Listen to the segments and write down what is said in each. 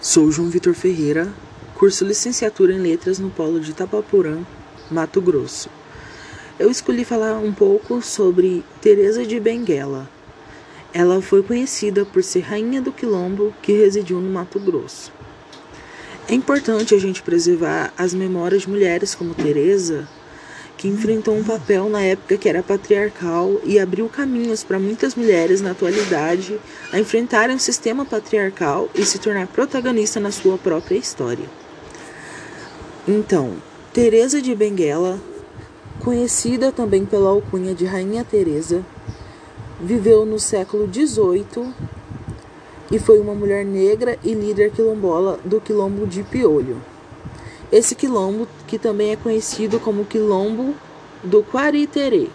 Sou João Vitor Ferreira, curso licenciatura em Letras no Polo de Itapapurã, Mato Grosso. Eu escolhi falar um pouco sobre Teresa de Benguela. Ela foi conhecida por ser rainha do quilombo que residiu no Mato Grosso. É importante a gente preservar as memórias de mulheres como Teresa, que enfrentou um papel na época que era patriarcal e abriu caminhos para muitas mulheres na atualidade a enfrentarem o sistema patriarcal e se tornar protagonista na sua própria história. Então, Teresa de Benguela, conhecida também pela alcunha de Rainha Teresa, viveu no século XVIII e foi uma mulher negra e líder quilombola do quilombo de Piolho. Esse quilombo, que também é conhecido como Quilombo do Quariterê,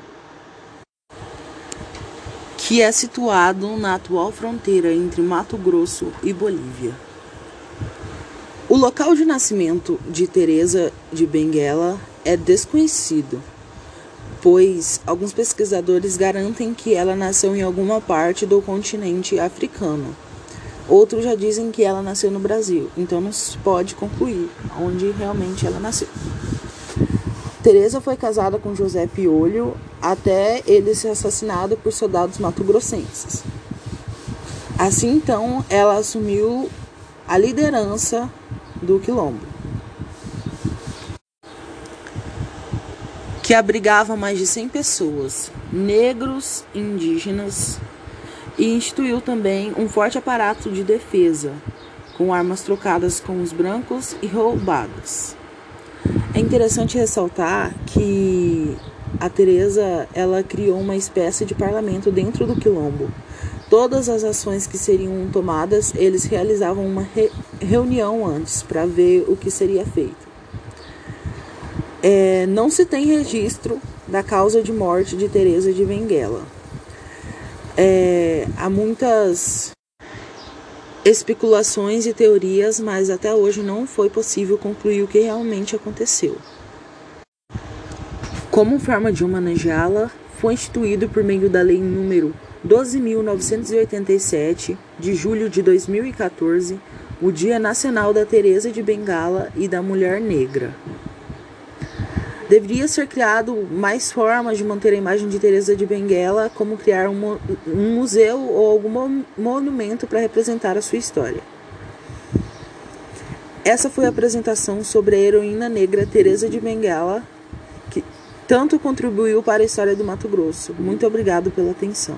que é situado na atual fronteira entre Mato Grosso e Bolívia. O local de nascimento de Teresa de Benguela é desconhecido, pois alguns pesquisadores garantem que ela nasceu em alguma parte do continente africano Outros já dizem que ela nasceu no Brasil, então não se pode concluir onde realmente ela nasceu. Teresa foi casada com José Piolho até ele ser assassinado por soldados mato-grossenses. Assim então, ela assumiu a liderança do quilombo, que abrigava mais de 100 pessoas, negros, indígenas, e instituiu também um forte aparato de defesa, com armas trocadas com os brancos e roubadas. É interessante ressaltar que a Teresa ela criou uma espécie de parlamento dentro do quilombo. Todas as ações que seriam tomadas, eles realizavam uma re reunião antes para ver o que seria feito. É, não se tem registro da causa de morte de Teresa de Benguela. É, há muitas especulações e teorias, mas até hoje não foi possível concluir o que realmente aconteceu. Como forma de homenageá-la, foi instituído por meio da Lei número 12.987, de julho de 2014, o Dia Nacional da Teresa de Bengala e da Mulher Negra. Deveria ser criado mais formas de manter a imagem de Teresa de Benguela, como criar um, um museu ou algum monumento para representar a sua história. Essa foi a apresentação sobre a heroína negra Teresa de Benguela, que tanto contribuiu para a história do Mato Grosso. Muito obrigado pela atenção.